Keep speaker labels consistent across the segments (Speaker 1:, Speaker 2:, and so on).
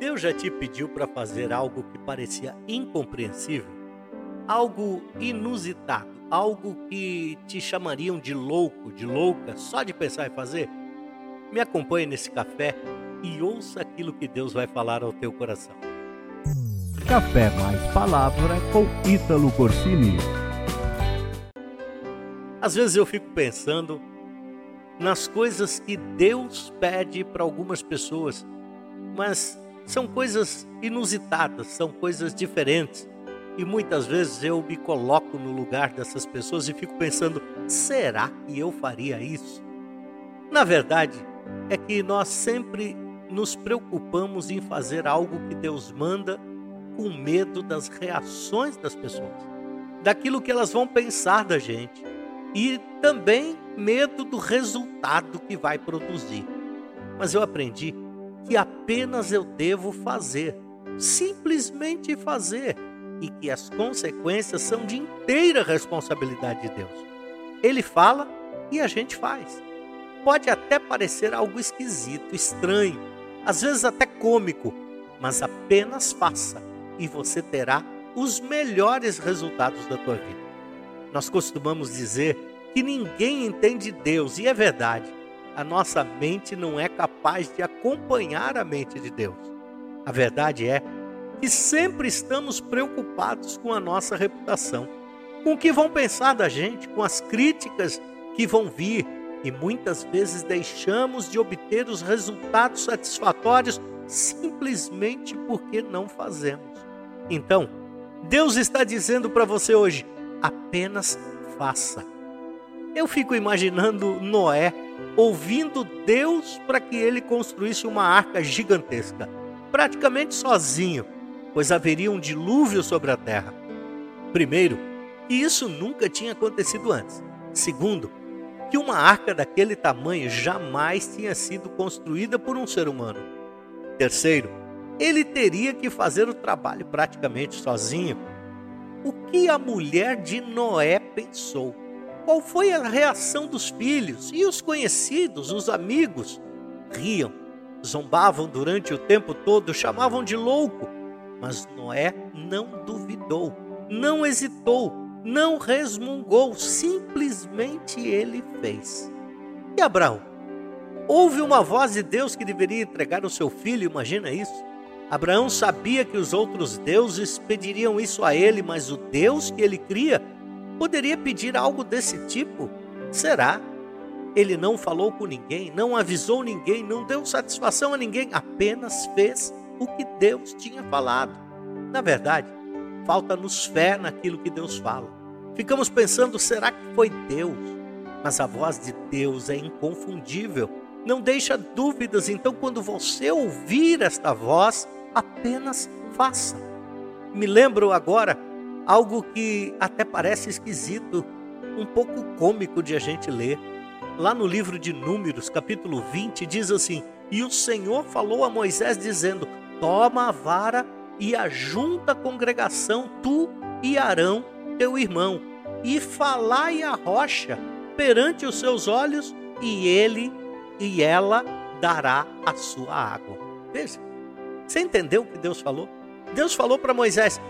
Speaker 1: Deus já te pediu para fazer algo que parecia incompreensível? Algo inusitado, algo que te chamariam de louco, de louca, só de pensar em fazer? Me acompanhe nesse café e ouça aquilo que Deus vai falar ao teu coração.
Speaker 2: Café mais palavra com Ítalo Corsini.
Speaker 1: Às vezes eu fico pensando nas coisas que Deus pede para algumas pessoas, mas são coisas inusitadas, são coisas diferentes. E muitas vezes eu me coloco no lugar dessas pessoas e fico pensando: será que eu faria isso? Na verdade, é que nós sempre nos preocupamos em fazer algo que Deus manda com medo das reações das pessoas, daquilo que elas vão pensar da gente e também medo do resultado que vai produzir. Mas eu aprendi que apenas eu devo fazer, simplesmente fazer, e que as consequências são de inteira responsabilidade de Deus. Ele fala e a gente faz. Pode até parecer algo esquisito, estranho, às vezes até cômico, mas apenas faça e você terá os melhores resultados da tua vida. Nós costumamos dizer que ninguém entende Deus, e é verdade. A nossa mente não é capaz de acompanhar a mente de Deus. A verdade é que sempre estamos preocupados com a nossa reputação, com o que vão pensar da gente, com as críticas que vão vir, e muitas vezes deixamos de obter os resultados satisfatórios simplesmente porque não fazemos. Então, Deus está dizendo para você hoje: apenas faça. Eu fico imaginando Noé ouvindo Deus para que ele construísse uma arca gigantesca, praticamente sozinho, pois haveria um dilúvio sobre a terra. Primeiro, que isso nunca tinha acontecido antes. Segundo, que uma arca daquele tamanho jamais tinha sido construída por um ser humano. Terceiro, ele teria que fazer o trabalho praticamente sozinho. O que a mulher de Noé pensou? Qual foi a reação dos filhos e os conhecidos, os amigos? Riam, zombavam durante o tempo todo, chamavam de louco. Mas Noé não duvidou, não hesitou, não resmungou, simplesmente ele fez. E Abraão? Houve uma voz de Deus que deveria entregar o seu filho, imagina isso? Abraão sabia que os outros deuses pediriam isso a ele, mas o Deus que ele cria poderia pedir algo desse tipo? Será? Ele não falou com ninguém, não avisou ninguém, não deu satisfação a ninguém, apenas fez o que Deus tinha falado. Na verdade, falta-nos fé naquilo que Deus fala. Ficamos pensando, será que foi Deus? Mas a voz de Deus é inconfundível, não deixa dúvidas. Então, quando você ouvir esta voz, apenas faça. Me lembro agora algo que até parece esquisito, um pouco cômico de a gente ler. Lá no livro de Números, capítulo 20, diz assim: E o Senhor falou a Moisés, dizendo: Toma a vara e ajunta a congregação, tu e Arão, teu irmão, e falai a rocha perante os seus olhos, e ele e ela dará a sua água. Veja, você entendeu o que Deus falou? Deus falou para Moisés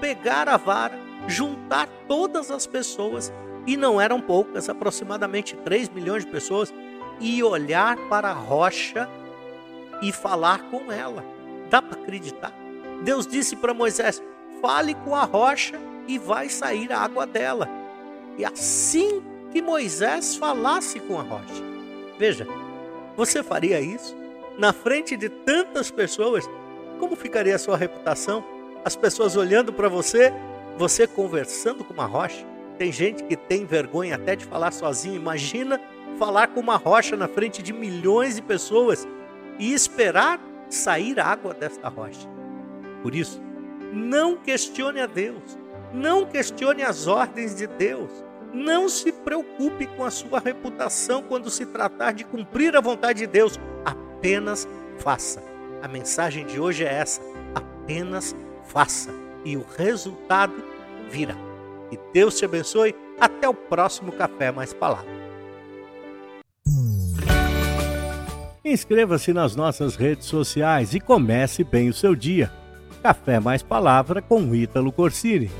Speaker 1: pegar a vara, juntar todas as pessoas, e não eram poucas, aproximadamente 3 milhões de pessoas, e olhar para a rocha e falar com ela. Dá para acreditar? Deus disse para Moisés: fale com a rocha e vai sair a água dela. E assim que Moisés falasse com a rocha. Veja, você faria isso? Na frente de tantas pessoas, como ficaria a sua reputação? As pessoas olhando para você, você conversando com uma rocha. Tem gente que tem vergonha até de falar sozinho. Imagina falar com uma rocha na frente de milhões de pessoas e esperar sair água desta rocha. Por isso, não questione a Deus, não questione as ordens de Deus, não se preocupe com a sua reputação quando se tratar de cumprir a vontade de Deus, apenas faça. A mensagem de hoje é essa: apenas faça e o resultado virá. Que Deus te abençoe. Até o próximo Café Mais Palavra.
Speaker 2: Inscreva-se nas nossas redes sociais e comece bem o seu dia. Café Mais Palavra com Ítalo Corsini.